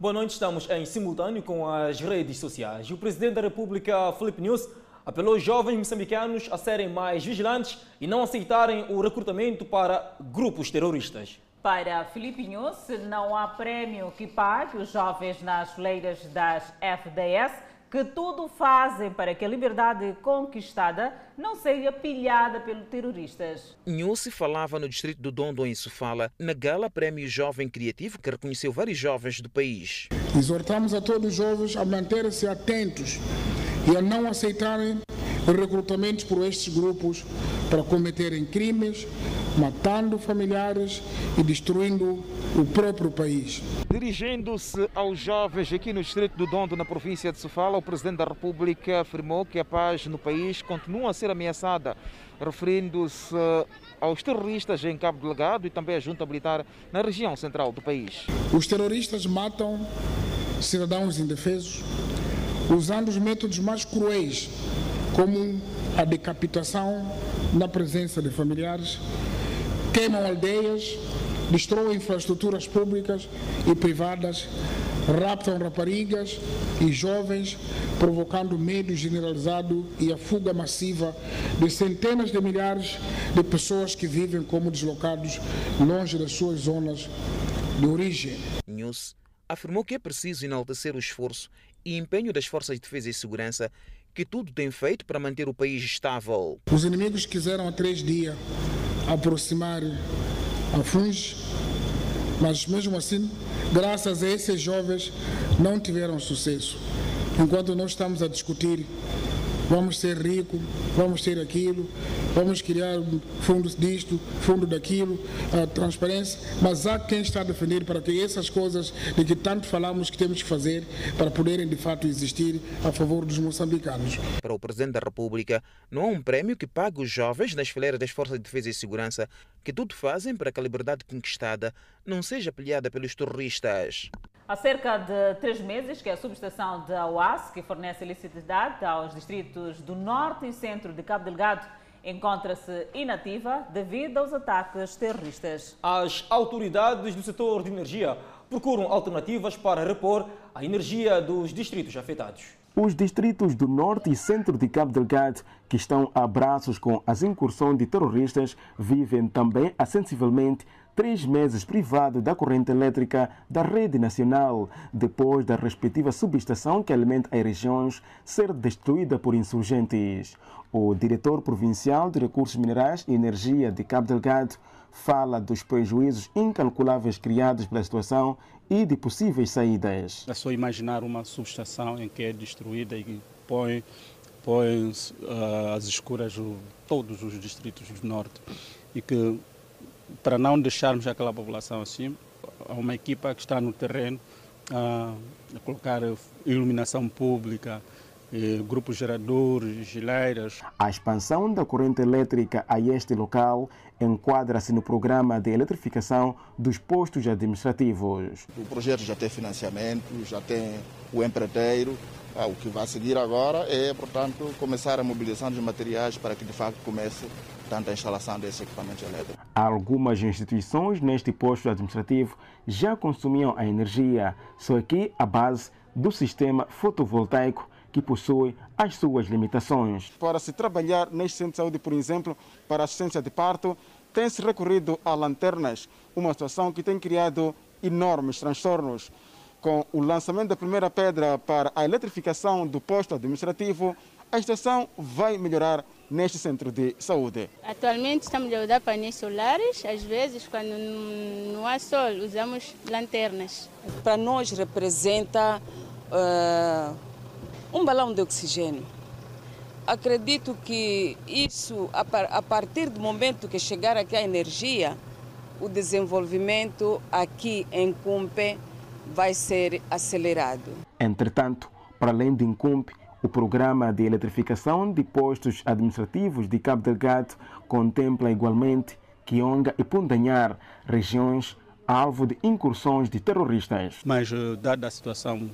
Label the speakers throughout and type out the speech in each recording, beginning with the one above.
Speaker 1: Boa noite, estamos em simultâneo com as redes sociais. O Presidente da República, Felipe News, apelou aos jovens moçambicanos a serem mais vigilantes e não aceitarem o recrutamento para grupos terroristas.
Speaker 2: Para Felipe News, não há prémio que pague os jovens nas fileiras das FDS que tudo fazem para que a liberdade conquistada não seja pilhada pelos terroristas.
Speaker 3: Nhusi falava no distrito do Dondo, em Sofala, na gala Prémio Jovem Criativo, que reconheceu vários jovens do país.
Speaker 4: Exortamos a todos os jovens a manterem-se atentos e a não aceitarem recrutamentos por estes grupos para cometerem crimes, matando familiares e destruindo o próprio país.
Speaker 3: Dirigindo-se aos jovens aqui no distrito do Dondo, na província de Sofala, o Presidente da República afirmou que a paz no país continua a ser ameaçada, referindo-se aos terroristas em Cabo Delegado e também à junta militar na região central do país.
Speaker 4: Os terroristas matam cidadãos indefesos usando os métodos mais cruéis, como a decapitação na presença de familiares, queimam aldeias, destroem infraestruturas públicas e privadas, raptam raparigas e jovens, provocando medo generalizado e a fuga massiva de centenas de milhares de pessoas que vivem como deslocados longe das suas zonas de origem.
Speaker 3: News afirmou que é preciso enaltecer o esforço e empenho das forças de defesa e segurança que tudo tem feito para manter o país estável.
Speaker 4: Os inimigos quiseram há três dias aproximar a FUNS, mas mesmo assim, graças a esses jovens, não tiveram sucesso. Enquanto nós estamos a discutir vamos ser ricos, vamos ter aquilo, vamos criar fundos disto, fundo daquilo, transparência, mas há quem está a defender para que essas coisas de que tanto falamos que temos que fazer para poderem de fato existir a favor dos moçambicanos.
Speaker 3: Para o Presidente da República, não há um prémio que pague os jovens nas fileiras das Forças de Defesa e Segurança que tudo fazem para que a liberdade conquistada não seja pilhada pelos terroristas.
Speaker 2: Há cerca de três meses que a subestação da UAS, que fornece eletricidade aos distritos do norte e centro de Cabo Delgado, encontra-se inativa devido aos ataques terroristas.
Speaker 1: As autoridades do setor de energia procuram alternativas para repor a energia dos distritos afetados.
Speaker 5: Os distritos do norte e centro de Cabo Delgado, que estão a braços com as incursões de terroristas, vivem também sensivelmente três meses privado da corrente elétrica da rede nacional, depois da respectiva subestação que alimenta as regiões ser destruída por insurgentes. O diretor provincial de Recursos Minerais e Energia de Cabo Delgado fala dos prejuízos incalculáveis criados pela situação e de possíveis saídas.
Speaker 6: É só imaginar uma subestação em que é destruída e põe, põe uh, às escuras todos os distritos do norte e que para não deixarmos aquela população assim, há uma equipa que está no terreno a, a colocar iluminação pública, grupos geradores, geleiras.
Speaker 5: A expansão da corrente elétrica a este local enquadra-se no programa de eletrificação dos postos administrativos.
Speaker 7: O projeto já tem financiamento, já tem o empreiteiro. Ah, o que vai seguir agora é, portanto, começar a mobilização dos materiais para que de facto comece tanto a instalação desse equipamento elétrico.
Speaker 5: Algumas instituições neste posto administrativo já consumiam a energia, só que a base do sistema fotovoltaico que possui as suas limitações.
Speaker 8: Para se trabalhar neste centro de saúde, por exemplo, para assistência de parto, tem-se recorrido a lanternas, uma situação que tem criado enormes transtornos. Com o lançamento da primeira pedra para a eletrificação do posto administrativo, a estação vai melhorar neste centro de saúde.
Speaker 9: Atualmente estamos a usar painéis solares, às vezes quando não há sol usamos lanternas.
Speaker 10: Para nós representa uh, um balão de oxigênio. Acredito que isso, a partir do momento que chegar aqui a energia, o desenvolvimento aqui em Cumpe vai ser acelerado.
Speaker 5: Entretanto, para além de Incumpe, o programa de eletrificação de postos administrativos de Cabo Delgado contempla igualmente Quionga e Pundanhar, regiões alvo de incursões de terroristas.
Speaker 6: Mas, eh, dada a situação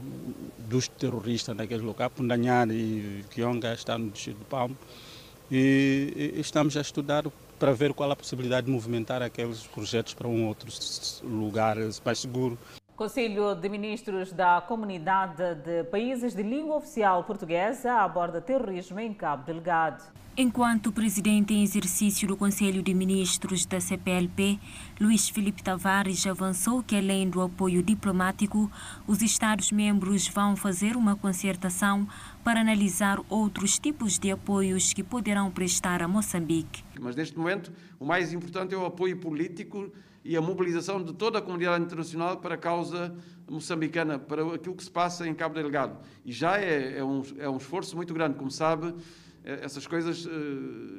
Speaker 6: dos terroristas naquele local, Pundanhar e Quionga estão no distrito do Palmo, e estamos a estudar para ver qual a possibilidade de movimentar aqueles projetos para um outro lugar mais seguro.
Speaker 2: Conselho de Ministros da Comunidade de Países de Língua Oficial Portuguesa aborda terrorismo em Cabo Delgado.
Speaker 11: Enquanto presidente em exercício do Conselho de Ministros da CPLP, Luís Felipe Tavares avançou que, além do apoio diplomático, os Estados-membros vão fazer uma concertação para analisar outros tipos de apoios que poderão prestar a Moçambique.
Speaker 12: Mas, neste momento, o mais importante é o apoio político e a mobilização de toda a comunidade internacional para a causa moçambicana, para aquilo que se passa em Cabo Delgado. E já é, é, um, é um esforço muito grande, como sabe, eh, essas coisas uh,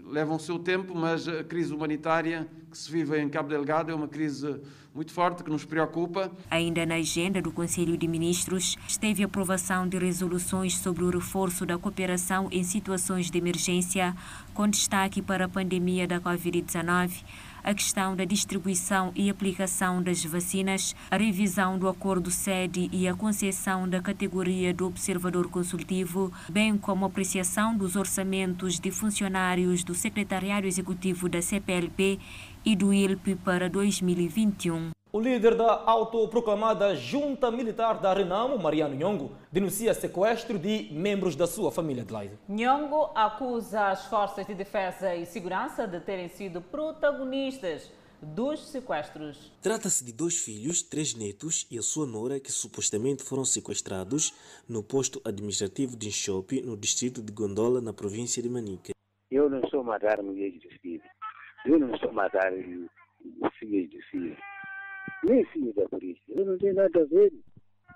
Speaker 12: levam o seu tempo, mas a crise humanitária que se vive em Cabo Delgado é uma crise muito forte que nos preocupa.
Speaker 11: Ainda na agenda do Conselho de Ministros esteve a aprovação de resoluções sobre o reforço da cooperação em situações de emergência, com destaque para a pandemia da Covid-19 a questão da distribuição e aplicação das vacinas, a revisão do acordo sede e a concessão da categoria do observador consultivo, bem como a apreciação dos orçamentos de funcionários do Secretariado Executivo da CPLP e do ILP para 2021.
Speaker 1: O líder da autoproclamada Junta Militar da Renamo, Mariano Nhongo, denuncia sequestro de membros da sua família de Leide.
Speaker 2: Nhongo acusa as forças de defesa e segurança de terem sido protagonistas dos sequestros.
Speaker 13: Trata-se de dois filhos, três netos e a sua nora que supostamente foram sequestrados no posto administrativo de Enxope, no distrito de Gondola, na província de Manica.
Speaker 14: Eu não sou matar mulheres de filhos. Eu não sou matar filhos de filhos nem filho da polícia. Eu não tenho nada a ver.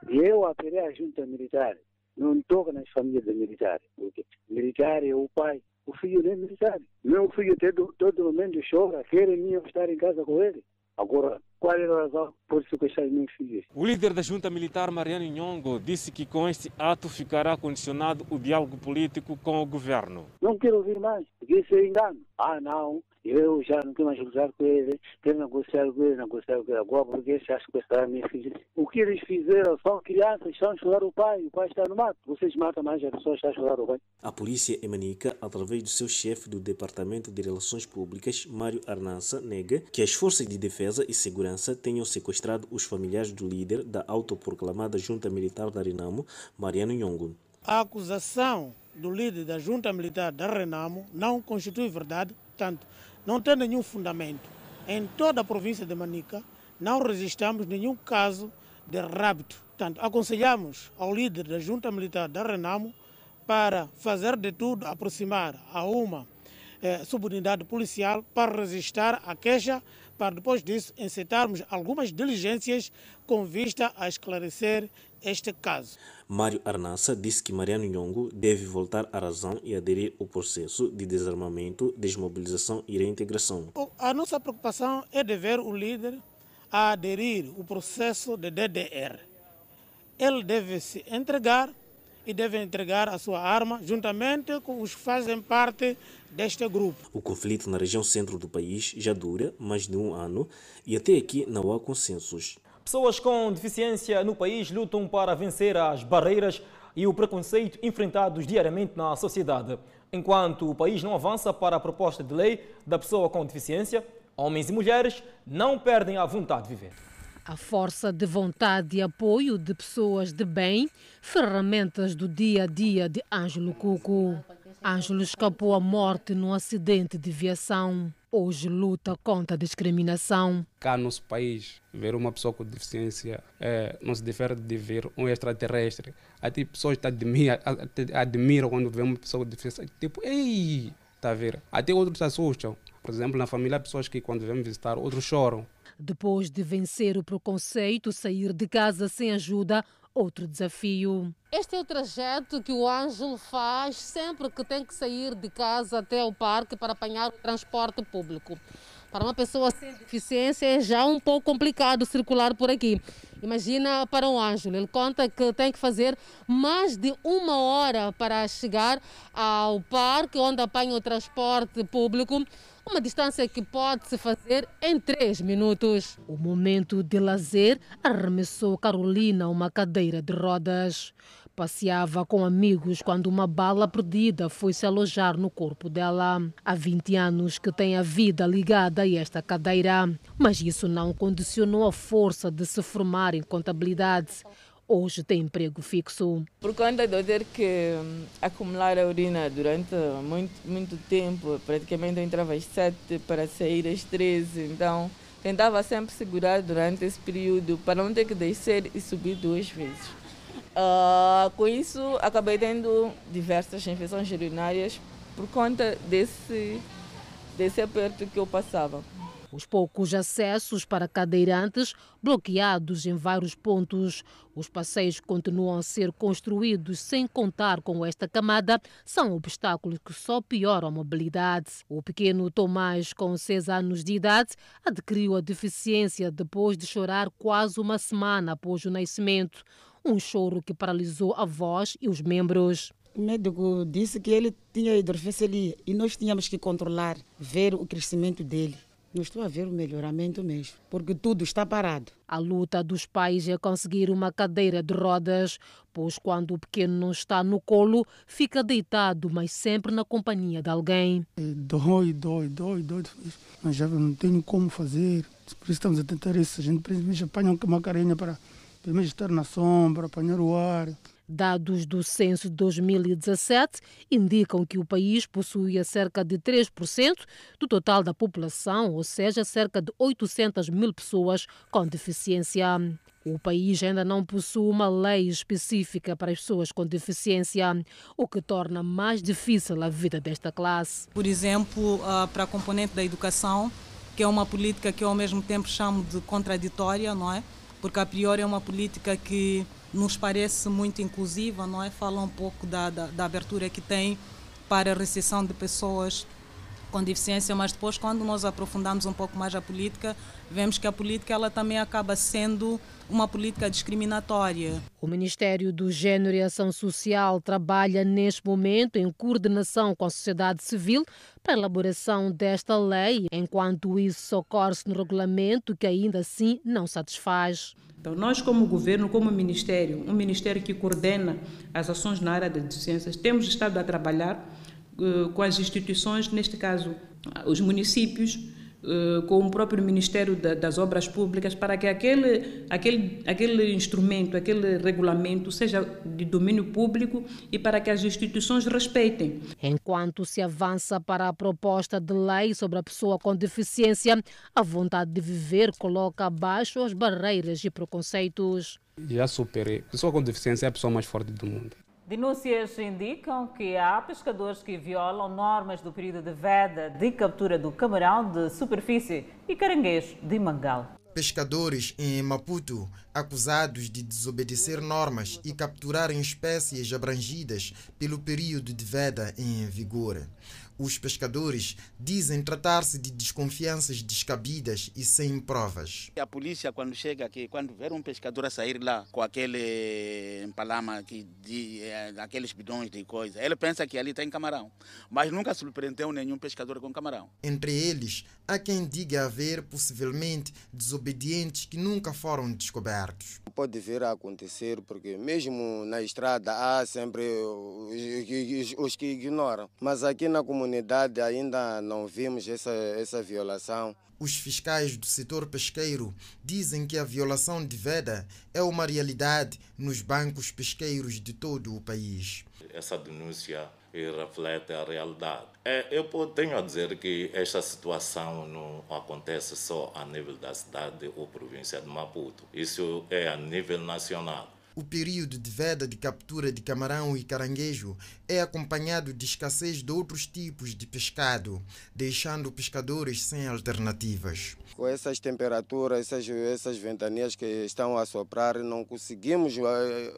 Speaker 14: Eu apelei à junta militar. Não toca nas famílias militares. Porque militar é o pai. O filho não é militar. Meu filho todo, todo momento chora, quer eu estar em casa com ele. Agora, qual é a razão por sequestrar meus filhos?
Speaker 15: O líder da junta militar, Mariano Nhongo, disse que com este ato ficará condicionado o diálogo político com o governo.
Speaker 14: Não quero ouvir mais, porque isso é engano. Ah, não, eu já não tenho mais lugar com ele, quero negociar com ele, negociar com ele agora, porque eles acham que está a minha filha. O que eles fizeram são crianças, estão a chorar o pai, o pai está no mato. Vocês matam mais as pessoas, estão a chorar o pai.
Speaker 13: A polícia emanica, através do seu chefe do Departamento de Relações Públicas, Mário Arnança, nega que as forças de defesa e segurança tenham sequestrado os familiares do líder da autoproclamada Junta Militar da Renamo, Mariano Nhongo.
Speaker 16: A acusação do líder da Junta Militar da Renamo não constitui verdade, tanto não tem nenhum fundamento. Em toda a província de Manica, não registramos nenhum caso de rapto. Portanto, aconselhamos ao líder da junta militar da Renamo para fazer de tudo aproximar a uma eh, subunidade policial para registrar a queixa, para depois disso encetarmos algumas diligências com vista a esclarecer este caso.
Speaker 13: Mário Arnassa disse que Mariano Nhongo deve voltar à razão e aderir ao processo de desarmamento, desmobilização e reintegração.
Speaker 16: A nossa preocupação é de ver o líder a aderir ao processo de DDR. Ele deve se entregar e deve entregar a sua arma juntamente com os que fazem parte deste grupo.
Speaker 13: O conflito na região centro do país já dura mais de um ano e até aqui não há consensos.
Speaker 1: Pessoas com deficiência no país lutam para vencer as barreiras e o preconceito enfrentados diariamente na sociedade. Enquanto o país não avança para a proposta de lei da pessoa com deficiência, homens e mulheres não perdem a vontade de viver.
Speaker 17: A força de vontade e apoio de pessoas de bem, ferramentas do dia a dia de Ângelo Cuco. Ângelo escapou à morte num acidente de viação. Hoje luta contra a discriminação.
Speaker 18: Cá no nosso país, ver uma pessoa com deficiência é, não se difere de ver um extraterrestre. Até pessoas te admiram, admiram quando vê uma pessoa com deficiência. Tipo, ei, tá a ver? Até outros se assustam. Por exemplo, na família há pessoas que quando vêm visitar, outros choram.
Speaker 17: Depois de vencer o preconceito, sair de casa sem ajuda, outro desafio.
Speaker 19: Este é o trajeto que o Ângelo faz sempre que tem que sair de casa até o parque para apanhar o transporte público. Para uma pessoa sem deficiência é já um pouco complicado circular por aqui. Imagina para o Ângelo, ele conta que tem que fazer mais de uma hora para chegar ao parque onde apanha o transporte público uma distância que pode se fazer em três minutos.
Speaker 17: O momento de lazer arremessou Carolina uma cadeira de rodas. Passeava com amigos quando uma bala perdida foi se alojar no corpo dela. Há 20 anos que tem a vida ligada a esta cadeira, mas isso não condicionou a força de se formar em contabilidade. Hoje tem emprego fixo.
Speaker 20: Por conta de eu ter que hum, acumular a urina durante muito, muito tempo, praticamente eu entrava às 7 para sair às 13, então tentava sempre segurar durante esse período para não ter que descer e subir duas vezes. Uh, com isso, acabei tendo diversas infecções urinárias por conta desse, desse aperto que eu passava.
Speaker 17: Os poucos acessos para cadeirantes bloqueados em vários pontos. Os passeios continuam a ser construídos sem contar com esta camada. São obstáculos que só pioram a mobilidade. O pequeno Tomás, com seis anos de idade, adquiriu a deficiência depois de chorar quase uma semana após o nascimento. Um choro que paralisou a voz e os membros.
Speaker 21: O médico disse que ele tinha hidrocefalia e nós tínhamos que controlar, ver o crescimento dele. Não estou a ver o melhoramento mesmo, porque tudo está parado.
Speaker 17: A luta dos pais é conseguir uma cadeira de rodas, pois quando o pequeno não está no colo, fica deitado, mas sempre na companhia de alguém.
Speaker 22: Dói, dói, dói, dói. Mas já não tenho como fazer. Por isso estamos a tentar isso. A gente principalmente apanha uma carinha para pelo menos estar na sombra, apanhar o ar.
Speaker 17: Dados do censo de 2017 indicam que o país possuía cerca de 3% do total da população, ou seja, cerca de 800 mil pessoas com deficiência. O país ainda não possui uma lei específica para as pessoas com deficiência, o que torna mais difícil a vida desta classe.
Speaker 23: Por exemplo, ah, para a componente da educação, que é uma política que eu ao mesmo tempo chamo de contraditória, não é? Porque a priori é uma política que nos parece muito inclusiva, não é? Fala um pouco da, da, da abertura que tem para a recepção de pessoas com deficiência, mas depois quando nós aprofundamos um pouco mais a política, vemos que a política ela também acaba sendo uma política discriminatória.
Speaker 17: O Ministério do Gênero e Ação Social trabalha neste momento em coordenação com a sociedade civil para a elaboração desta lei, enquanto isso socorre-se no regulamento que ainda assim não satisfaz.
Speaker 24: Então, nós, como governo, como ministério, um ministério que coordena as ações na área das deficiências, temos estado a trabalhar com as instituições, neste caso, os municípios, uh, com o próprio Ministério da, das Obras Públicas, para que aquele, aquele, aquele instrumento, aquele regulamento seja de domínio público e para que as instituições respeitem.
Speaker 17: Enquanto se avança para a proposta de lei sobre a pessoa com deficiência, a vontade de viver coloca abaixo as barreiras e preconceitos.
Speaker 18: Já superei. A pessoa com deficiência é a pessoa mais forte do mundo.
Speaker 2: Denúncias indicam que há pescadores que violam normas do período de veda de captura do camarão de superfície e caranguejo de mangal.
Speaker 25: Pescadores em Maputo acusados de desobedecer normas e capturarem espécies abrangidas pelo período de veda em vigor. Os pescadores dizem tratar-se de desconfianças descabidas e sem provas.
Speaker 26: A polícia, quando chega aqui, quando vê um pescador a sair lá com aquele empalama, que, de, é, aqueles bidões de coisa, ele pensa que ali tem camarão. Mas nunca surpreendeu nenhum pescador com camarão.
Speaker 25: Entre eles, há quem diga haver possivelmente desobedientes que nunca foram descobertos.
Speaker 27: Pode vir a acontecer, porque mesmo na estrada há sempre os, os que ignoram. Mas aqui na comunidade, comunidade ainda não vimos essa, essa violação.
Speaker 25: Os fiscais do setor pesqueiro dizem que a violação de veda é uma realidade nos bancos pesqueiros de todo o país.
Speaker 28: Essa denúncia reflete a realidade. É, eu tenho a dizer que esta situação não acontece só a nível da cidade ou província de Maputo. Isso é a nível nacional.
Speaker 25: O período de veda de captura de camarão e caranguejo é acompanhado de escassez de outros tipos de pescado, deixando pescadores sem alternativas.
Speaker 27: Com essas temperaturas, essas, essas ventanias que estão a soprar, não conseguimos uh,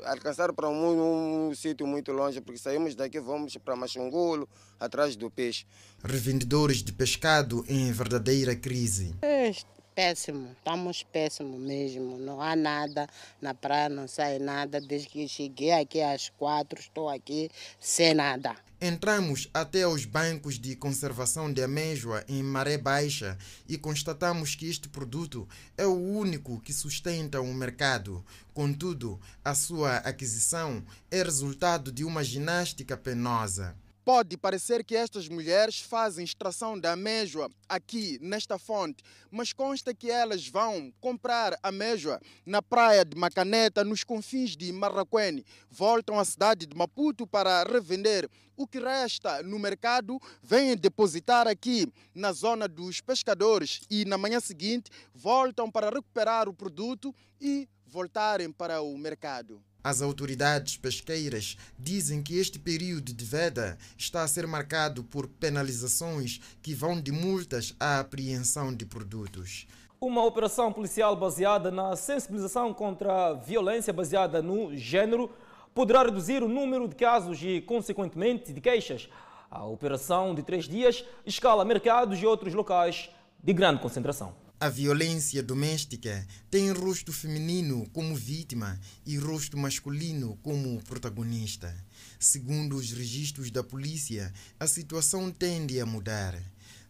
Speaker 27: alcançar para um, um, sítio muito longe, porque saímos daqui vamos para Machungulo, atrás do peixe.
Speaker 25: Revendedores de pescado em verdadeira crise.
Speaker 29: É
Speaker 30: Péssimo, estamos péssimo mesmo. Não há nada na praia, não sai nada. Desde que cheguei aqui às quatro, estou aqui sem nada.
Speaker 25: Entramos até aos bancos de conservação de amêijoa em Maré Baixa e constatamos que este produto é o único que sustenta o mercado. Contudo, a sua aquisição é resultado de uma ginástica penosa. Pode parecer que estas mulheres fazem extração da amêijoa aqui nesta fonte, mas consta que elas vão comprar amêijoa na praia de Macaneta, nos confins de Marraquene. Voltam à cidade de Maputo para revender. O que resta no mercado vêm depositar aqui na zona dos pescadores e na manhã seguinte voltam para recuperar o produto e voltarem para o mercado. As autoridades pesqueiras dizem que este período de veda está a ser marcado por penalizações que vão de multas à apreensão de produtos.
Speaker 1: Uma operação policial baseada na sensibilização contra a violência baseada no género poderá reduzir o número de casos e, consequentemente, de queixas. A operação de três dias escala mercados e outros locais de grande concentração.
Speaker 25: A violência doméstica tem rosto feminino como vítima e rosto masculino como protagonista. Segundo os registros da polícia, a situação tende a mudar.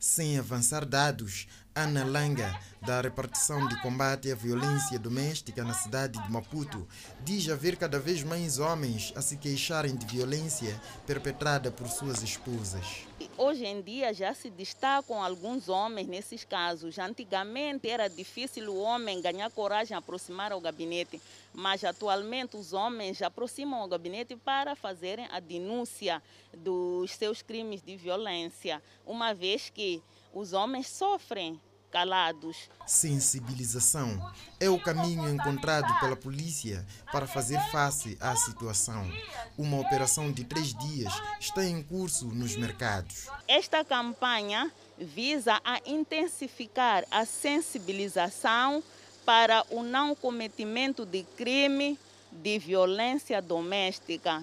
Speaker 25: Sem avançar dados, Ana Langa, da repartição de combate à violência doméstica na cidade de Maputo, diz haver cada vez mais homens a se queixarem de violência perpetrada por suas esposas.
Speaker 31: Hoje em dia já se destacam alguns homens nesses casos. Antigamente era difícil o homem ganhar coragem aproximar ao gabinete, mas atualmente os homens aproximam ao gabinete para fazerem a denúncia dos seus crimes de violência, uma vez que os homens sofrem calados.
Speaker 25: Sensibilização é o caminho encontrado pela polícia para fazer face à situação. Uma operação de três dias está em curso nos mercados.
Speaker 31: Esta campanha visa a intensificar a sensibilização para o não cometimento de crime de violência doméstica.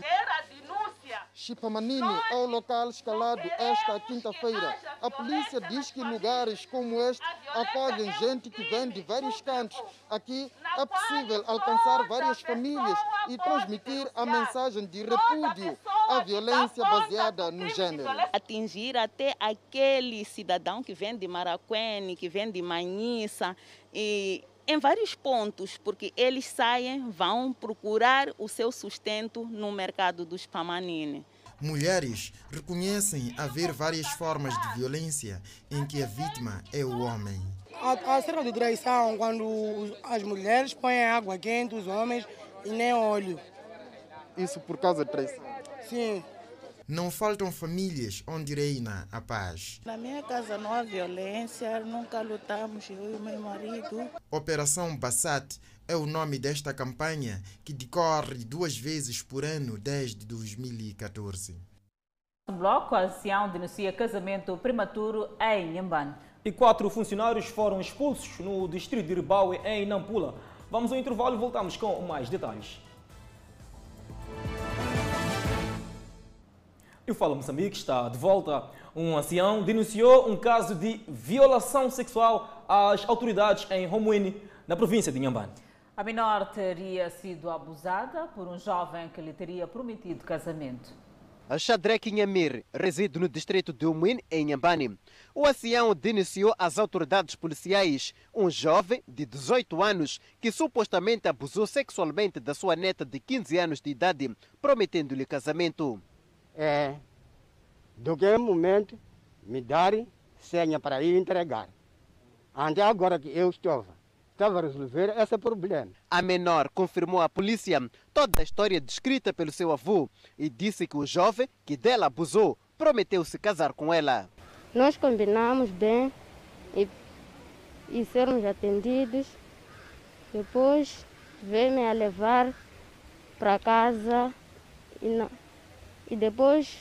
Speaker 25: Chipamanini é o local escalado esta quinta-feira. A polícia diz que lugares como este acolhem gente que vem de vários cantos. Aqui é possível alcançar várias famílias e transmitir a mensagem de repúdio à violência baseada no gênero.
Speaker 31: Atingir até aquele cidadão que vem de Maraquene, que vem de Manhissa e em vários pontos, porque eles saem, vão procurar o seu sustento no mercado dos Pamanine.
Speaker 25: Mulheres reconhecem haver várias formas de violência em que a vítima é o homem.
Speaker 32: A cerca de traição, quando as mulheres põem água quente, os homens, e nem óleo.
Speaker 25: Isso por causa de traição?
Speaker 32: Sim.
Speaker 25: Não faltam famílias onde reina a paz.
Speaker 33: Na minha casa não há violência, nunca lutamos, eu e o meu marido.
Speaker 25: Operação Bassat é o nome desta campanha que decorre duas vezes por ano desde 2014.
Speaker 2: O bloco, a ancião denuncia casamento prematuro em Nhambane.
Speaker 1: E quatro funcionários foram expulsos no distrito de Ribaue, em Nampula. Vamos ao intervalo e voltamos com mais detalhes. E o Fala Moçambique está de volta. Um ancião denunciou um caso de violação sexual às autoridades em Romuine, na província de Inhambane.
Speaker 2: A menor teria sido abusada por um jovem que lhe teria prometido casamento.
Speaker 34: A Shadrek Inhamir reside no distrito de Umuin, em Inhambane. O ancião denunciou às autoridades policiais um jovem de 18 anos que supostamente abusou sexualmente da sua neta de 15 anos de idade, prometendo-lhe casamento
Speaker 35: é do que momento me darem senha para ir entregar. Até agora que eu estava, estava a resolver esse problema.
Speaker 34: A menor confirmou à polícia toda a história descrita pelo seu avô e disse que o jovem que dela abusou prometeu se casar com ela.
Speaker 36: Nós combinamos bem e, e sermos atendidos. Depois veio-me a levar para casa e não, e depois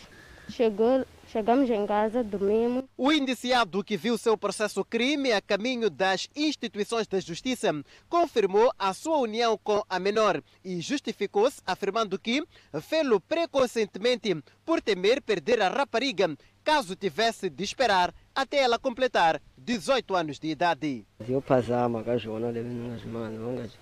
Speaker 36: chegou Chegamos em casa, dormimos.
Speaker 34: O indiciado que viu seu processo crime a caminho das instituições da justiça confirmou a sua união com a menor e justificou-se afirmando que fê-lo preconceitentemente por temer perder a rapariga caso tivesse de esperar até ela completar 18 anos de idade.
Speaker 37: Eu passava com a Joana, nas mãos,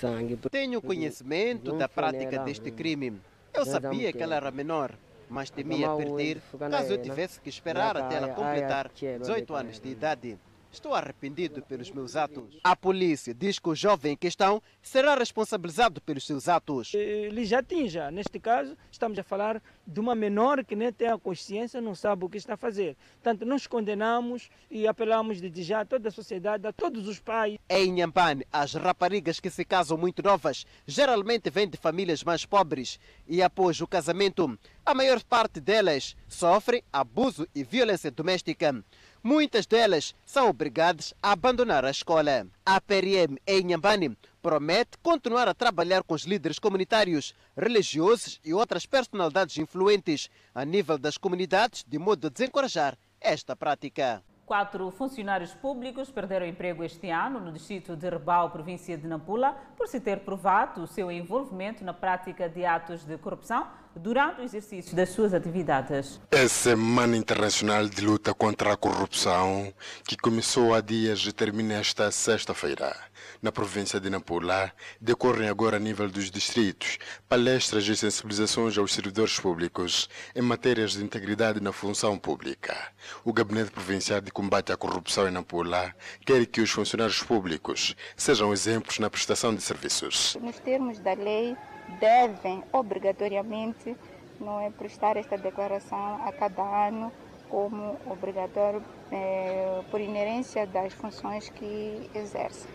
Speaker 37: sangue.
Speaker 34: Tenho conhecimento da prática deste crime. Eu sabia que ela era menor mas temia perder. caso eu tivesse que esperar até ela completar 18 anos de idade. Estou arrependido pelos meus atos. A polícia diz que o jovem em questão será responsabilizado pelos seus atos.
Speaker 10: Ele já tinha, neste caso, estamos a falar de uma menor que nem tem a consciência, não sabe o que está a fazer. Portanto, nós condenamos e apelamos de já a toda a sociedade, a todos os pais.
Speaker 34: Em Inhambane, as raparigas que se casam muito novas geralmente vêm de famílias mais pobres e após o casamento, a maior parte delas sofre abuso e violência doméstica. Muitas delas são obrigadas a abandonar a escola. A PRM em Inhambane promete continuar a trabalhar com os líderes comunitários, religiosos e outras personalidades influentes a nível das comunidades, de modo a desencorajar esta prática.
Speaker 2: Quatro funcionários públicos perderam emprego este ano no distrito de Rebau, província de Nampula, por se ter provado o seu envolvimento na prática de atos de corrupção durante o exercício das suas atividades.
Speaker 38: A Semana Internacional de Luta contra a Corrupção, que começou há dias e termina esta sexta-feira, na província de Nampula, decorrem agora a nível dos distritos palestras e sensibilizações aos servidores públicos em matérias de integridade na função pública. O Gabinete Provincial de Combate à Corrupção em Nampula quer que os funcionários públicos sejam exemplos na prestação de serviços.
Speaker 39: Nos termos da lei, devem obrigatoriamente não é prestar esta declaração a cada ano como obrigatório é, por inerência das funções que exerce.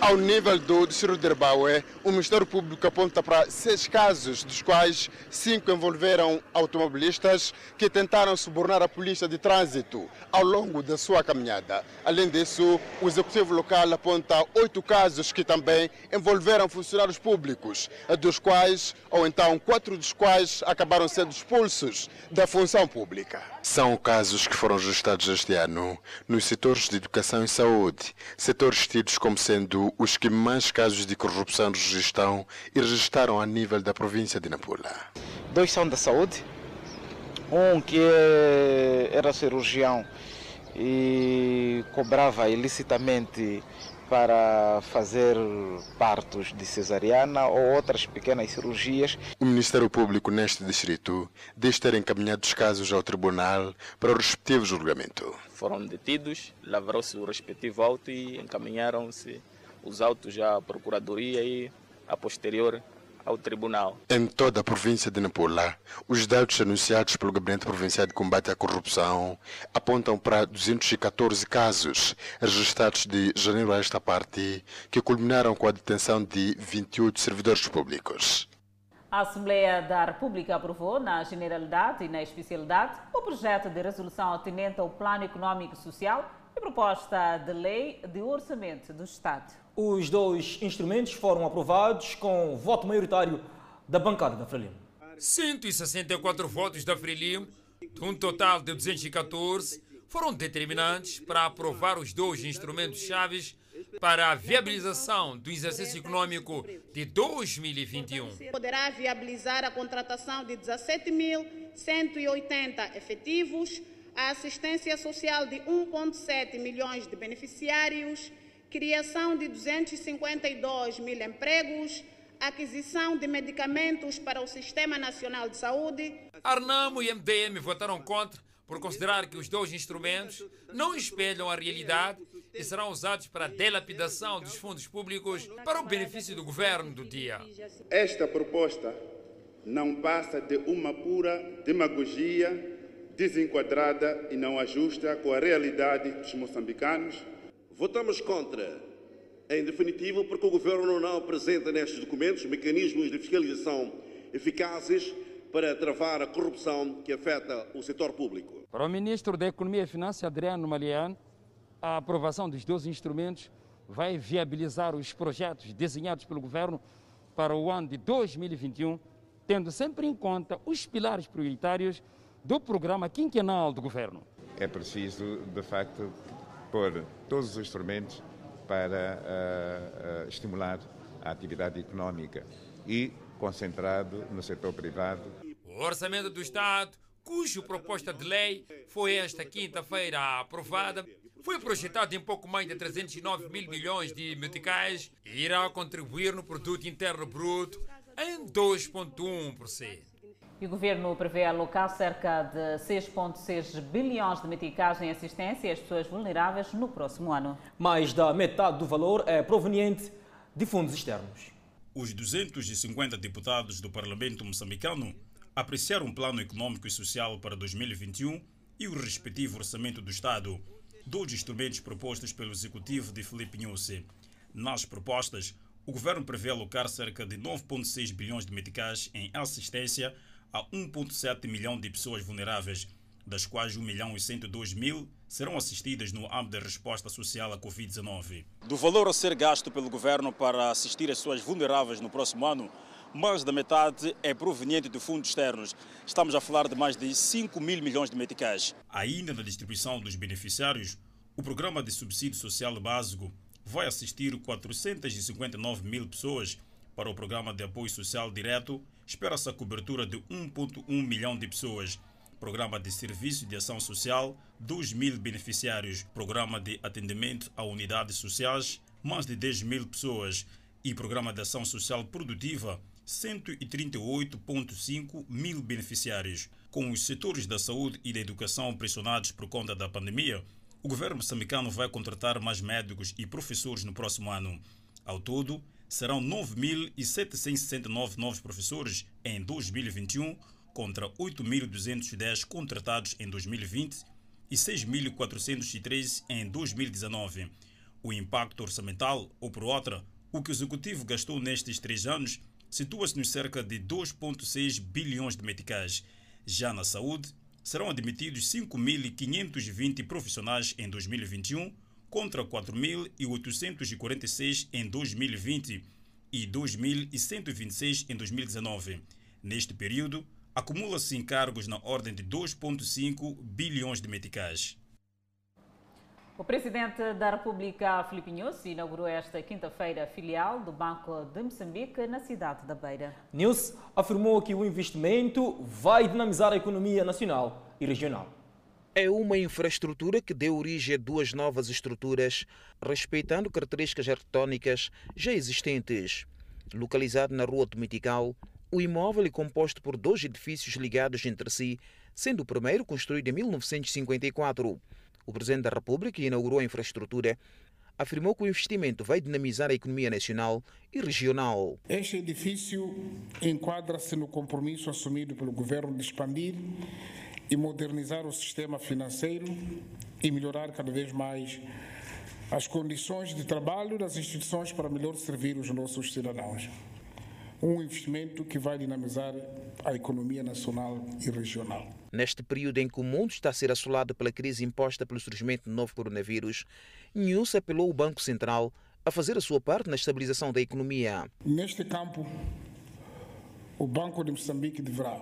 Speaker 38: Ao nível do Distrito de Herbaue, o Ministério Público aponta para seis casos, dos quais cinco envolveram automobilistas que tentaram subornar a polícia de trânsito ao longo da sua caminhada. Além disso, o Executivo local aponta oito casos que também envolveram funcionários públicos, dos quais, ou então quatro dos quais, acabaram sendo expulsos da função pública. São casos que foram registrados este ano nos setores de educação e saúde, setores tidos como sendo os que mais casos de corrupção registram e registraram a nível da província de Nampula.
Speaker 40: Dois são da saúde, um que era cirurgião e cobrava ilicitamente para fazer partos de cesariana ou outras pequenas cirurgias.
Speaker 38: O Ministério Público neste distrito diz ter encaminhado os casos ao tribunal para o respectivo julgamento.
Speaker 40: Foram detidos, lavraram-se o respectivo auto e encaminharam-se os autos à Procuradoria e, a posterior, ao tribunal.
Speaker 38: Em toda a província de Nampula, os dados anunciados pelo Gabinete Provincial de Combate à Corrupção apontam para 214 casos registrados de janeiro a esta parte, que culminaram com a detenção de 28 servidores públicos.
Speaker 2: A Assembleia da República aprovou, na generalidade e na especialidade, o projeto de resolução atinente ao Plano Econômico e Social e proposta de lei de orçamento do Estado.
Speaker 1: Os dois instrumentos foram aprovados com voto maioritário da bancada da Frelimo.
Speaker 41: 164 votos da Frelimo, de um total de 214, foram determinantes para aprovar os dois instrumentos chaves para a viabilização do exercício econômico de 2021.
Speaker 42: Poderá viabilizar a contratação de 17.180 efetivos, a assistência social de 1,7 milhões de beneficiários, criação de 252 mil empregos, aquisição de medicamentos para o Sistema Nacional de Saúde.
Speaker 41: Arnamo e MDM votaram contra por considerar que os dois instrumentos não espelham a realidade e serão usados para a delapidação dos fundos públicos para o benefício do governo do dia.
Speaker 43: Esta proposta não passa de uma pura demagogia desenquadrada e não ajusta com a realidade dos moçambicanos.
Speaker 44: Votamos contra, em definitivo, porque o governo não apresenta nestes documentos mecanismos de fiscalização eficazes para travar a corrupção que afeta o setor público.
Speaker 45: Para o Ministro da Economia e Finanças, Adriano Malian, a aprovação dos dois instrumentos vai viabilizar os projetos desenhados pelo governo para o ano de 2021, tendo sempre em conta os pilares prioritários
Speaker 46: do programa quinquenal do governo.
Speaker 47: É preciso, de facto, pôr todos os instrumentos para uh, uh, estimular a atividade económica e concentrado no setor privado.
Speaker 41: O orçamento do Estado, cuja proposta de lei foi esta quinta-feira aprovada, foi projetado em pouco mais de 309 mil milhões de meticais e irá contribuir no produto interno bruto em 2,1%.
Speaker 2: E o governo prevê alocar cerca de 6,6 bilhões de meticais em assistência às pessoas vulneráveis no próximo ano.
Speaker 1: Mais da metade do valor é proveniente de fundos externos.
Speaker 48: Os 250 deputados do Parlamento moçambicano apreciaram o Plano Econômico e Social para 2021 e o respectivo Orçamento do Estado, dois instrumentos propostos pelo Executivo de Felipe Nhusse. Nas propostas, o governo prevê alocar cerca de 9,6 bilhões de meticais em assistência a 1,7 milhão de pessoas vulneráveis, das quais 1 milhão e 102 mil serão assistidas no âmbito da resposta social à Covid-19.
Speaker 49: Do valor a ser gasto pelo governo para assistir as pessoas vulneráveis no próximo ano, mais da metade é proveniente de fundos externos. Estamos a falar de mais de 5 mil milhões de meticais.
Speaker 48: Ainda na distribuição dos beneficiários, o programa de subsídio social básico vai assistir 459 mil pessoas. Para o programa de apoio social direto, espera-se a cobertura de 1,1 milhão de pessoas. Programa de Serviço de Ação Social, 2 mil beneficiários. Programa de Atendimento a Unidades Sociais, mais de 10 mil pessoas. E Programa de Ação Social Produtiva, 138,5 mil beneficiários. Com os setores da saúde e da educação pressionados por conta da pandemia, o governo moçambicano vai contratar mais médicos e professores no próximo ano. Ao todo, serão 9.769 novos professores em 2021, contra 8.210 contratados em 2020 e 6.403 em 2019. O impacto orçamental, ou por outra, o que o executivo gastou nestes três anos, situa-se nos cerca de 2,6 bilhões de meticais. Já na saúde, serão admitidos 5.520 profissionais em 2021, contra 4.846 em 2020 e 2.126 em 2019. Neste período, acumula-se encargos na ordem de 2,5 bilhões de meticais.
Speaker 2: O presidente da República, Filipe Nunes, inaugurou esta quinta-feira a filial do Banco de Moçambique na cidade da Beira.
Speaker 1: Nunes afirmou que o investimento vai dinamizar a economia nacional e regional.
Speaker 50: É uma infraestrutura que deu origem a duas novas estruturas, respeitando características arquitetônicas já existentes. Localizado na rua Tomitical, o imóvel é composto por dois edifícios ligados entre si, sendo o primeiro construído em 1954. O Presidente da República, que inaugurou a infraestrutura, afirmou que o investimento vai dinamizar a economia nacional e regional.
Speaker 4: Este edifício enquadra-se no compromisso assumido pelo governo de expandir e modernizar o sistema financeiro e melhorar cada vez mais as condições de trabalho das instituições para melhor servir os nossos cidadãos. Um investimento que vai dinamizar a economia nacional e regional.
Speaker 50: Neste período em que o mundo está a ser assolado pela crise imposta pelo surgimento do novo coronavírus, News apelou o Banco Central a fazer a sua parte na estabilização da economia.
Speaker 4: Neste campo, o Banco de Moçambique deverá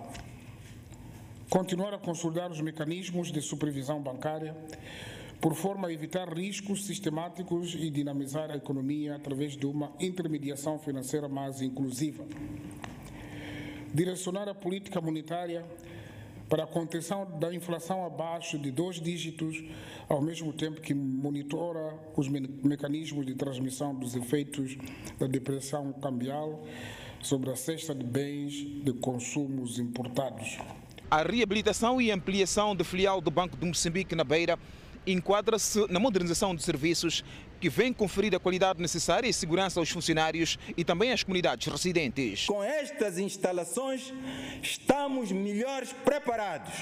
Speaker 4: continuar a consolidar os mecanismos de supervisão bancária por forma a evitar riscos sistemáticos e dinamizar a economia através de uma intermediação financeira mais inclusiva. Direcionar a política monetária para a contenção da inflação abaixo de dois dígitos, ao mesmo tempo que monitora os me mecanismos de transmissão dos efeitos da depressão cambial sobre a cesta de bens de consumos importados.
Speaker 50: A reabilitação e ampliação da filial do Banco de Moçambique na Beira enquadra-se na modernização de serviços que vem conferir a qualidade necessária e segurança aos funcionários e também às comunidades residentes.
Speaker 44: Com estas instalações, estamos melhores preparados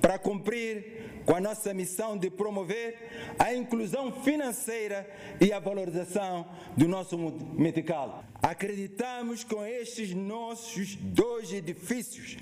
Speaker 44: para cumprir com a nossa missão de promover a inclusão financeira e a valorização do nosso medical. Acreditamos com estes nossos dois edifícios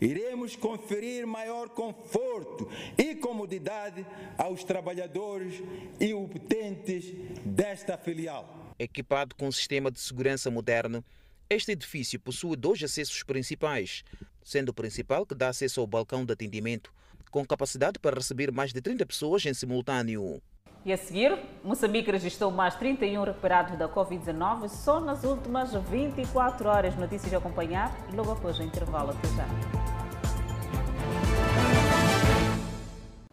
Speaker 44: iremos conferir maior conforto e comodidade aos trabalhadores e utentes desta filial.
Speaker 50: Equipado com um sistema de segurança moderno, Este edifício possui dois acessos principais, sendo o principal que dá acesso ao balcão de atendimento, com capacidade para receber mais de 30 pessoas em simultâneo.
Speaker 2: E a seguir, Moçambique registrou mais 31 recuperados da Covid-19 só nas últimas 24 horas. Notícias a acompanhar logo após o intervalo. Até já.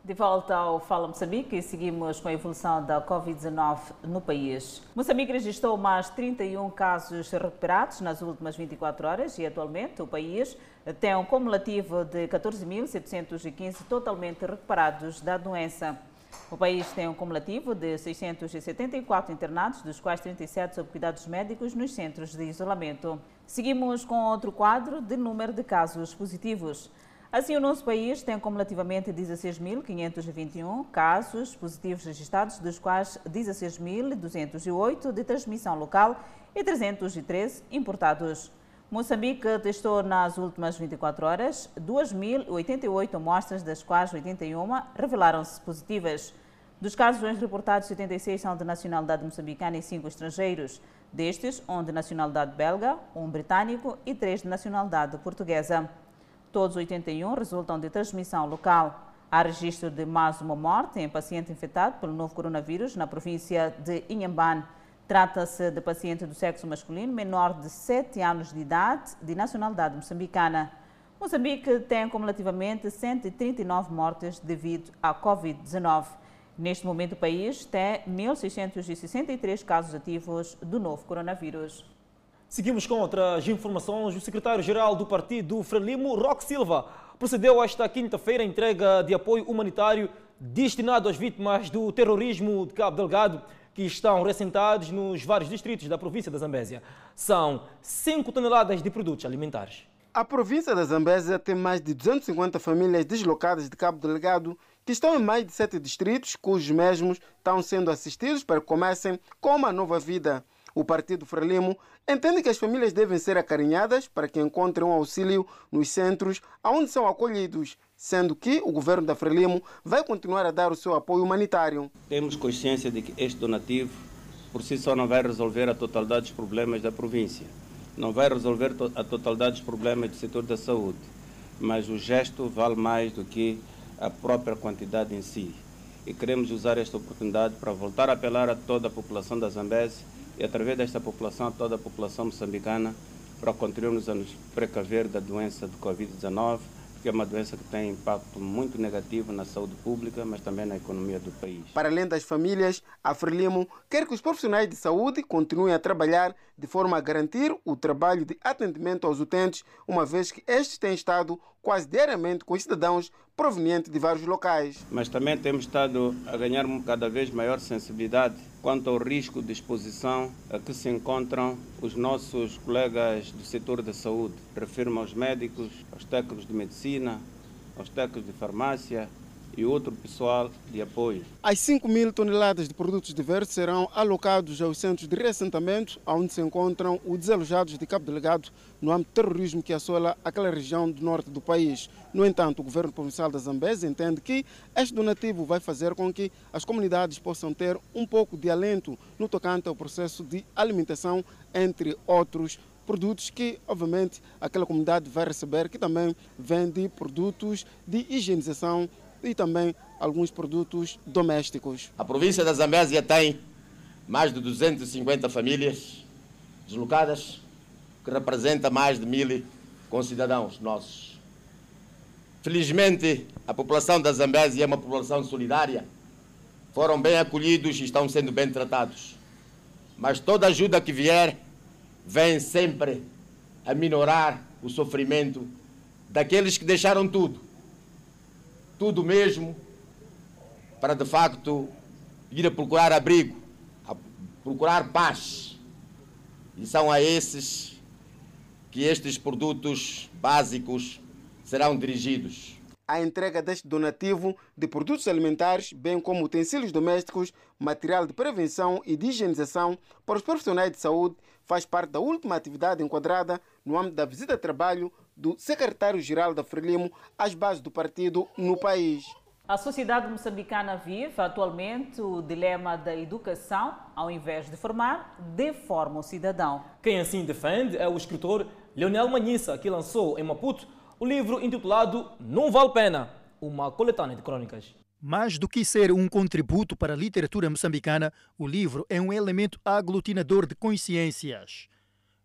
Speaker 2: De volta ao Fala Moçambique e seguimos com a evolução da Covid-19 no país. Moçambique registrou mais 31 casos recuperados nas últimas 24 horas e atualmente o país tem um cumulativo de 14.715 totalmente recuperados da doença. O país tem um cumulativo de 674 internados, dos quais 37 sob cuidados médicos nos centros de isolamento. Seguimos com outro quadro de número de casos positivos. Assim, o nosso país tem cumulativamente 16.521 casos positivos registrados, dos quais 16.208 de transmissão local e 313 importados. Moçambique testou nas últimas 24 horas 2.088 amostras, das quais 81 revelaram-se positivas. Dos casos reportados, 76 são de nacionalidade moçambicana e 5 estrangeiros. Destes, um de nacionalidade belga, um britânico e três de nacionalidade portuguesa. Todos 81 resultam de transmissão local. Há registro de mais uma morte em paciente infectado pelo novo coronavírus na província de Inhambane. Trata-se de paciente do sexo masculino, menor de 7 anos de idade, de nacionalidade moçambicana. Moçambique tem cumulativamente 139 mortes devido à Covid-19. Neste momento, o país tem 1.663 casos ativos do novo coronavírus.
Speaker 1: Seguimos com outras informações. O secretário-geral do partido Frelimo, Roque Silva, procedeu esta quinta-feira à entrega de apoio humanitário destinado às vítimas do terrorismo de Cabo Delgado, que estão ressentados nos vários distritos da província da Zambésia. São 5 toneladas de produtos alimentares.
Speaker 38: A província da Zambésia tem mais de 250 famílias deslocadas de Cabo Delgado que estão em mais de sete distritos, cujos mesmos estão sendo assistidos para que comecem com uma nova vida. O Partido Frelimo entende que as famílias devem ser acarinhadas para que encontrem um auxílio nos centros onde são acolhidos, sendo que o governo da Frelimo vai continuar a dar o seu apoio humanitário.
Speaker 51: Temos consciência de que este donativo por si só não vai resolver a totalidade dos problemas da província, não vai resolver a totalidade dos problemas do setor da saúde, mas o gesto vale mais do que a própria quantidade em si. E queremos usar esta oportunidade para voltar a apelar a toda a população da Zambésia e através desta população, toda a população moçambicana, para a nos precaver da doença de Covid-19, porque é uma doença que tem impacto muito negativo na saúde pública, mas também na economia do país.
Speaker 38: Para além das famílias, a Frelimo quer que os profissionais de saúde continuem a trabalhar de forma a garantir o trabalho de atendimento aos utentes, uma vez que estes têm estado quase diariamente com cidadãos provenientes de vários locais.
Speaker 51: Mas também temos estado a ganhar cada vez maior sensibilidade quanto ao risco de exposição a que se encontram os nossos colegas do setor da saúde. Refiro-me aos médicos, aos técnicos de medicina, aos técnicos de farmácia, e outro pessoal de apoio.
Speaker 38: As 5 mil toneladas de produtos diversos serão alocados aos centros de reassentamento, onde se encontram os desalojados de Cabo Delegado no âmbito do terrorismo que assola aquela região do norte do país. No entanto, o governo provincial da Zambésia entende que este donativo vai fazer com que as comunidades possam ter um pouco de alento no tocante ao processo de alimentação, entre outros produtos que, obviamente, aquela comunidade vai receber, que também vende produtos de higienização e também alguns produtos domésticos.
Speaker 52: A província da Zambésia tem mais de 250 famílias deslocadas, que representa mais de mil concidadãos nossos. Felizmente, a população da Zambésia é uma população solidária. Foram bem acolhidos e estão sendo bem tratados. Mas toda ajuda que vier vem sempre a minorar o sofrimento daqueles que deixaram tudo tudo mesmo para de facto ir a procurar abrigo, a procurar paz. E são a esses que estes produtos básicos serão dirigidos.
Speaker 38: A entrega deste donativo de produtos alimentares, bem como utensílios domésticos, material de prevenção e de higienização para os profissionais de saúde, faz parte da última atividade enquadrada no âmbito da visita de trabalho do secretário-geral da Frelimo às bases do partido no país.
Speaker 2: A sociedade moçambicana vive atualmente o dilema da educação, ao invés de formar, deforma o cidadão.
Speaker 1: Quem assim defende é o escritor Leonel Manhissa, que lançou em Maputo o livro intitulado Não Vale Pena, uma coletânea de crônicas.
Speaker 53: Mais do que ser um contributo para a literatura moçambicana, o livro é um elemento aglutinador de consciências.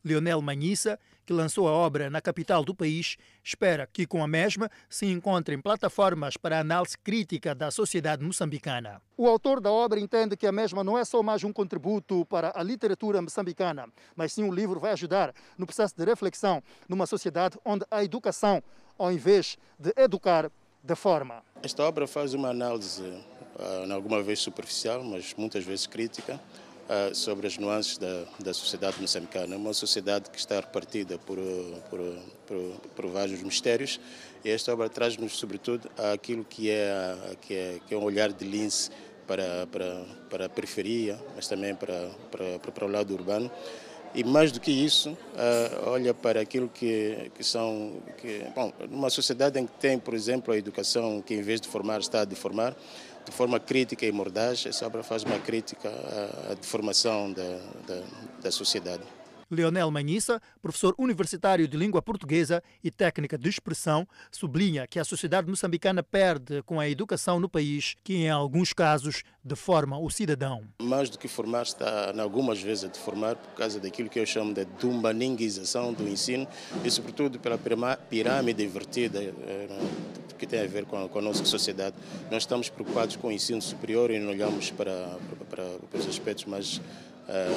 Speaker 53: Leonel Manhissa, que lançou a obra na capital do país, espera que com a mesma se encontrem plataformas para a análise crítica da sociedade moçambicana. O autor da obra entende que a mesma não é só mais um contributo para a literatura moçambicana, mas sim o livro vai ajudar no processo de reflexão numa sociedade onde a educação, ao invés de educar, deforma.
Speaker 41: Esta obra faz uma análise, uh, alguma vez superficial, mas muitas vezes crítica, uh, sobre as nuances da, da sociedade moçambicana. Uma sociedade que está repartida por, por, por, por vários mistérios e esta obra traz-nos, sobretudo, aquilo que é, que é, que é um olhar de lince para, para, para a periferia, mas também para, para, para o lado urbano. E mais do que isso, uh, olha para aquilo que, que são. Que, bom, numa sociedade em que tem, por exemplo, a educação que, em vez de formar, está a deformar, de forma crítica e mordaz, essa obra faz uma crítica à, à deformação da, da, da sociedade.
Speaker 53: Leonel Manhissa, professor universitário de língua portuguesa e técnica de expressão, sublinha que a sociedade moçambicana perde com a educação no país, que em alguns casos deforma o cidadão.
Speaker 41: Mais do que formar, está algumas vezes a deformar por causa daquilo que eu chamo de dumbaninguização do ensino e sobretudo pela pirâmide invertida eh, que tem a ver com a, com a, nossa sociedade. Nós estamos preocupados com o ensino superior e não olhamos para, para, para os aspectos mais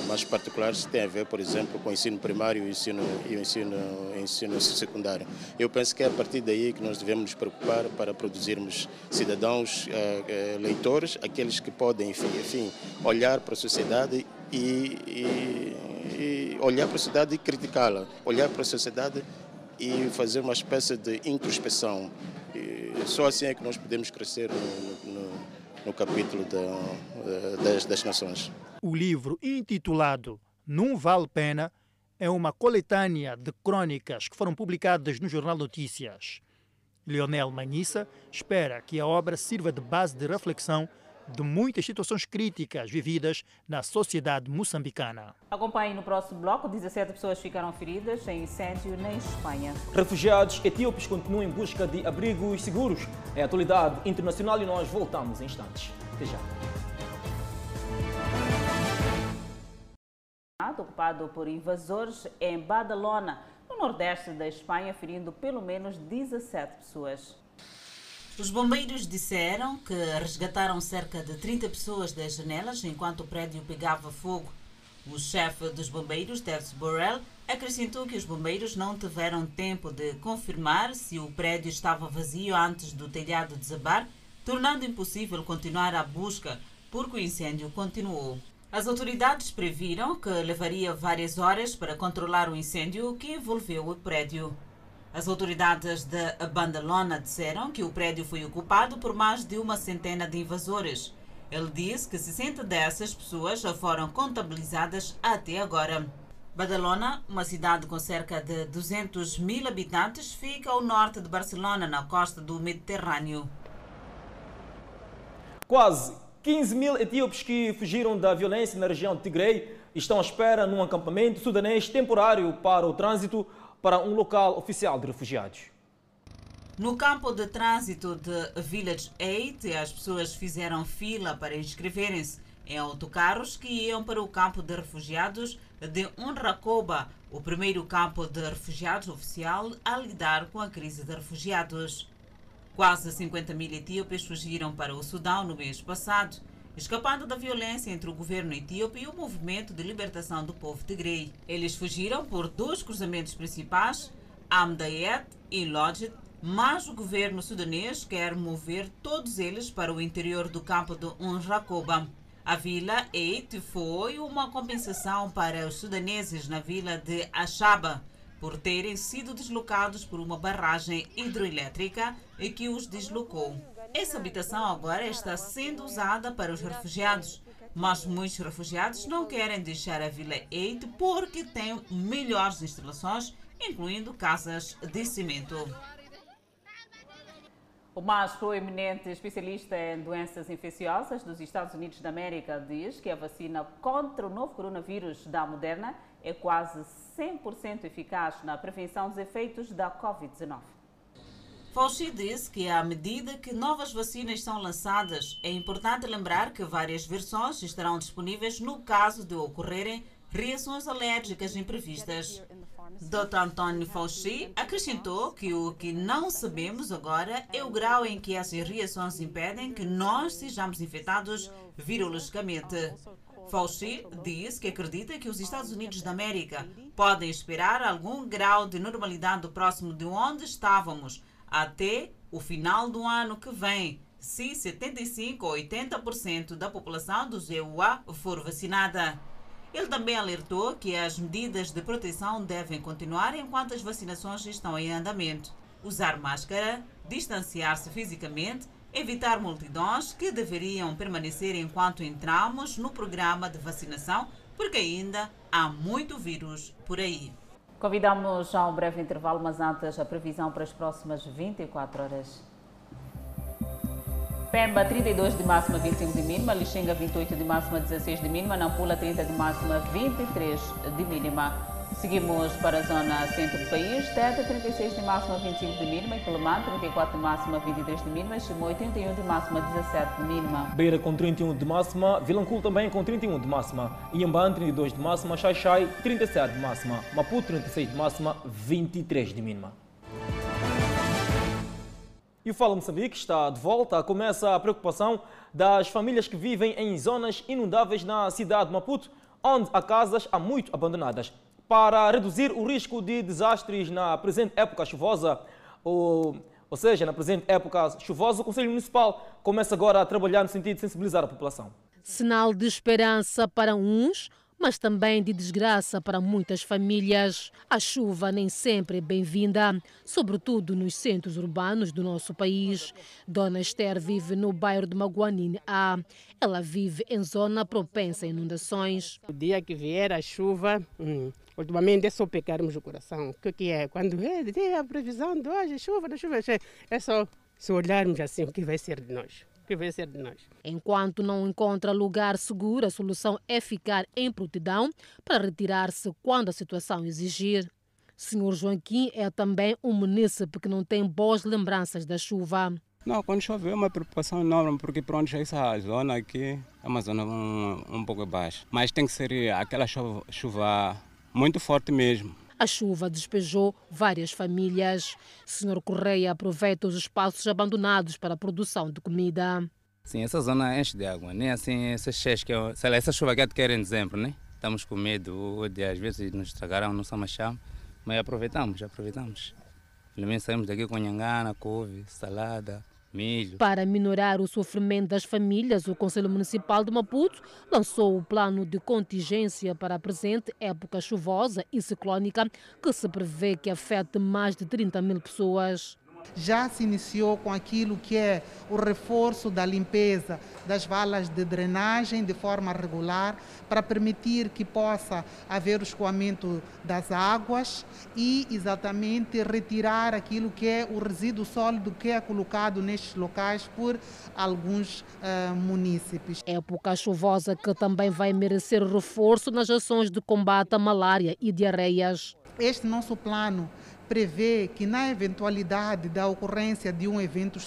Speaker 41: mais particulares que têm a ver, por exemplo, com o ensino primário e o ensino, e o ensino, ensino secundário. Eu penso que é a partir daí que nós devemos nos preocupar para produzirmos cidadãos uh, leitores, aqueles que podem, enfim, enfim olhar para a sociedade e, e, e olhar para a sociedade e criticá-la, olhar para a sociedade e fazer uma espécie de introspeção. E só assim é que nós podemos crescer no, no, no capítulo da, das, das nações.
Speaker 53: O livro intitulado Não Vale Pena é uma coletânea de crônicas que foram publicadas no Jornal Notícias. Leonel Manissa espera que a obra sirva de base de reflexão de muitas situações críticas vividas na sociedade moçambicana.
Speaker 2: Acompanhe no próximo bloco. 17 pessoas ficaram feridas em incêndio na Espanha.
Speaker 1: Refugiados etíopes continuam em busca de abrigos seguros. É a atualidade internacional e nós voltamos em instantes. Até já.
Speaker 2: Ocupado por invasores em Badalona, no nordeste da Espanha, ferindo pelo menos 17 pessoas. Os bombeiros disseram que resgataram cerca de 30 pessoas das janelas enquanto o prédio pegava fogo. O chefe dos bombeiros, Terce Borrell, acrescentou que os bombeiros não tiveram tempo de confirmar se o prédio estava vazio antes do telhado desabar, tornando impossível continuar a busca, porque o incêndio continuou. As autoridades previram que levaria várias horas para controlar o incêndio que envolveu o prédio. As autoridades de Bandalona disseram que o prédio foi ocupado por mais de uma centena de invasores. Ele disse que 60 dessas pessoas já foram contabilizadas até agora. Badalona, uma cidade com cerca de 200 mil habitantes, fica ao norte de Barcelona, na costa do Mediterrâneo.
Speaker 1: Quase 15 mil etíopes que fugiram da violência na região de Tigray estão à espera num acampamento sudanês temporário para o trânsito para um local oficial de refugiados.
Speaker 2: No campo de trânsito de Village 8, as pessoas fizeram fila para inscreverem-se em autocarros que iam para o campo de refugiados de Unrakoba, o primeiro campo de refugiados oficial a lidar com a crise de refugiados. Quase 50 mil etíopes fugiram para o Sudão no mês passado, escapando da violência entre o governo etíope e o movimento de libertação do povo tigrei. Eles fugiram por dois cruzamentos principais, Amdayet e Lodget, mas o governo sudanês quer mover todos eles para o interior do campo de Unrakoba. A vila Eit foi uma compensação para os sudaneses na vila de Achaba, por terem sido deslocados por uma barragem hidroelétrica e que os deslocou. Essa habitação agora está sendo usada para os refugiados, mas muitos refugiados não querem deixar a Vila Eite porque tem melhores instalações, incluindo casas de cimento. O mais proeminente especialista em doenças infecciosas dos Estados Unidos da América diz que a vacina contra o novo coronavírus da Moderna é quase 100% eficaz na prevenção dos efeitos da Covid-19.
Speaker 54: Fauci disse que, à medida que novas vacinas são lançadas, é importante lembrar que várias versões estarão disponíveis no caso de ocorrerem reações alérgicas imprevistas. Dr. António Fauci acrescentou que o que não sabemos agora é o grau em que essas reações impedem que nós sejamos infectados virologicamente. Fauci disse que acredita que os Estados Unidos da América podem esperar algum grau de normalidade próximo de onde estávamos até o final do ano que vem, se 75 ou 80% da população dos EUA for vacinada. Ele também alertou que as medidas de proteção devem continuar enquanto as vacinações estão em andamento. Usar máscara, distanciar-se fisicamente, evitar multidões que deveriam permanecer enquanto entramos no programa de vacinação, porque ainda há muito vírus por aí.
Speaker 2: Convidamos a um breve intervalo, mas antes a previsão para as próximas 24 horas. Pemba 32 de máxima, 25 de mínima. Lixinga 28 de máxima, 16 de mínima. Nampula 30 de máxima, 23 de mínima. Seguimos para a zona centro do país. Teta 36 de máxima, 25 de mínima. Quelimane 34 de máxima, 23 de mínima. Chimoio 31 de máxima, 17 de mínima.
Speaker 1: Beira com 31 de máxima. Vilanculo também com 31 de máxima. Inhambane 32 de máxima. Xaixai 37 de máxima. Maputo 36 de máxima, 23 de mínima. E o Fala Moçambique está de volta. Começa a preocupação das famílias que vivem em zonas inundáveis na cidade de Maputo, onde há casas há muito abandonadas. Para reduzir o risco de desastres na presente época chuvosa, ou, ou seja, na presente época chuvosa, o Conselho Municipal começa agora a trabalhar no sentido de sensibilizar a população.
Speaker 17: Sinal de esperança para uns, mas também de desgraça para muitas famílias. A chuva nem sempre é bem-vinda, sobretudo nos centros urbanos do nosso país. Dona Esther vive no bairro de Maguanine A. Ela vive em zona propensa a inundações.
Speaker 55: O dia que vier a chuva, hum, ultimamente é só pecarmos o coração. O que, que é? Quando é, é a previsão de hoje, chuva, chuva, é só se olharmos assim o que vai ser de nós que vai ser de nós.
Speaker 17: Enquanto não encontra lugar seguro, a solução é ficar em prontidão para retirar-se quando a situação exigir. Senhor Joaquim é também um munícipe que não tem boas lembranças da chuva.
Speaker 51: Não, quando chove é uma preocupação enorme, porque pronto, essa zona aqui é uma zona um, um pouco baixa. Mas tem que ser aquela chuva, chuva muito forte mesmo.
Speaker 17: A chuva despejou várias famílias. Senhor Correia aproveita os espaços abandonados para a produção de comida.
Speaker 51: Sim, essa zona enche de água, né? Assim, essa que sei lá, essa chuva que quer em dezembro, né? Estamos com medo de às vezes nos estragaram nossa machão, mas aproveitamos, aproveitamos. Pelo menos saímos daqui com nhangana, couve, salada, milho.
Speaker 17: Para minorar o sofrimento das famílias, o Conselho Municipal de Maputo lançou o plano de contingência para a presente época chuvosa e ciclónica, que se prevê que afete mais de 30 mil pessoas
Speaker 56: já se iniciou com aquilo que é o reforço da limpeza das valas de drenagem de forma regular, para permitir que possa haver o escoamento das águas e exatamente retirar aquilo que é o resíduo sólido que é colocado nestes locais por alguns uh, munícipes.
Speaker 17: Época chuvosa que também vai merecer reforço nas ações de combate à malária e diarreias.
Speaker 56: Este nosso plano prevê que, na eventualidade da ocorrência de um evento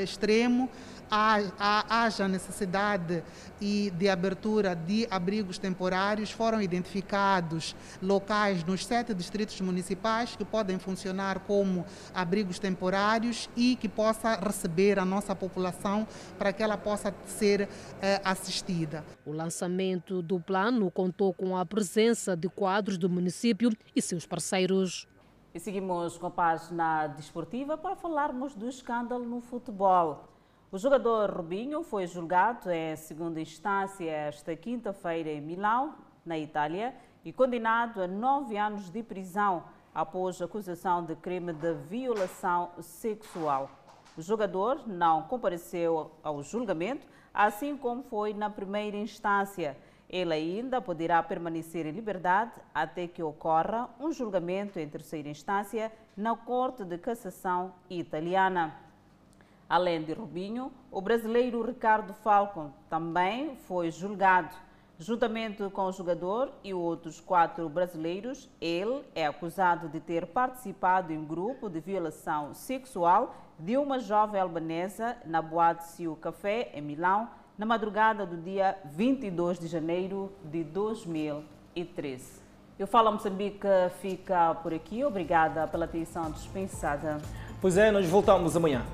Speaker 56: extremo, haja necessidade e de abertura de abrigos temporários. Foram identificados locais nos sete distritos municipais que podem funcionar como abrigos temporários e que possa receber a nossa população para que ela possa ser eh, assistida.
Speaker 17: O lançamento do plano contou com a presença de quadros do município e seus parceiros.
Speaker 2: E seguimos com a página desportiva para falarmos do escândalo no futebol. O jogador Rubinho foi julgado em segunda instância esta quinta-feira em Milão, na Itália, e condenado a nove anos de prisão após acusação de crime de violação sexual. O jogador não compareceu ao julgamento, assim como foi na primeira instância ele ainda poderá permanecer em liberdade até que ocorra um julgamento em terceira instância na Corte de Cassação italiana. Além de Rubinho, o brasileiro Ricardo Falcon também foi julgado. Juntamente com o jogador e outros quatro brasileiros, ele é acusado de ter participado em grupo de violação sexual de uma jovem albanesa na boate Cio Café, em Milão, na madrugada do dia 22 de janeiro de 2013. Eu falo Moçambique fica por aqui. Obrigada pela atenção dispensada.
Speaker 1: Pois é, nós voltamos amanhã.